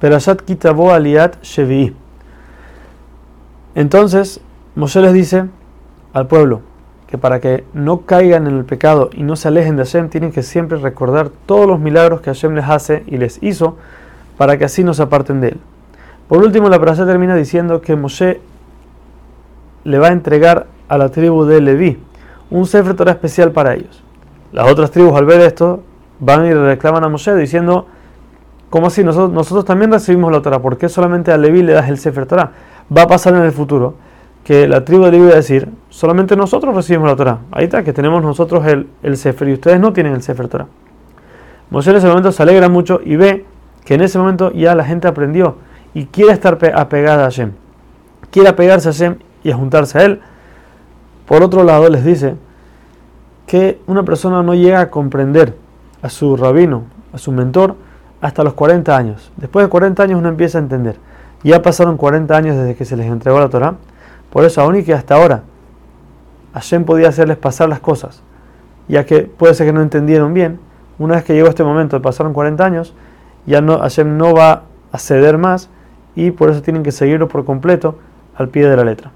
Perashat Kitabo Aliat Shevi. Entonces, Moshe les dice al pueblo que para que no caigan en el pecado y no se alejen de Hashem, tienen que siempre recordar todos los milagros que Hashem les hace y les hizo para que así no se aparten de él. Por último, la frase termina diciendo que Moshe le va a entregar a la tribu de Leví un Sefer especial para ellos. Las otras tribus al ver esto van y reclaman a Moshe diciendo, ¿cómo así? Nosotros, nosotros también recibimos la Torah, ¿por qué solamente a Leví le das el Sefer Torah? Va a pasar en el futuro que la tribu de Leví va a decir, solamente nosotros recibimos la Torah. Ahí está, que tenemos nosotros el, el Sefer y ustedes no tienen el Sefer Torah. Moshe en ese momento se alegra mucho y ve que en ese momento ya la gente aprendió y quiere estar apegada a Hashem. Quiere apegarse a Hashem y a juntarse a Él. Por otro lado, les dice que una persona no llega a comprender a su rabino, a su mentor, hasta los 40 años. Después de 40 años uno empieza a entender. Ya pasaron 40 años desde que se les entregó la Torah. Por eso, aún y que hasta ahora Hashem podía hacerles pasar las cosas, ya que puede ser que no entendieron bien, una vez que llegó este momento, pasaron 40 años, ya no, Hashem no va a ceder más y por eso tienen que seguirlo por completo al pie de la letra.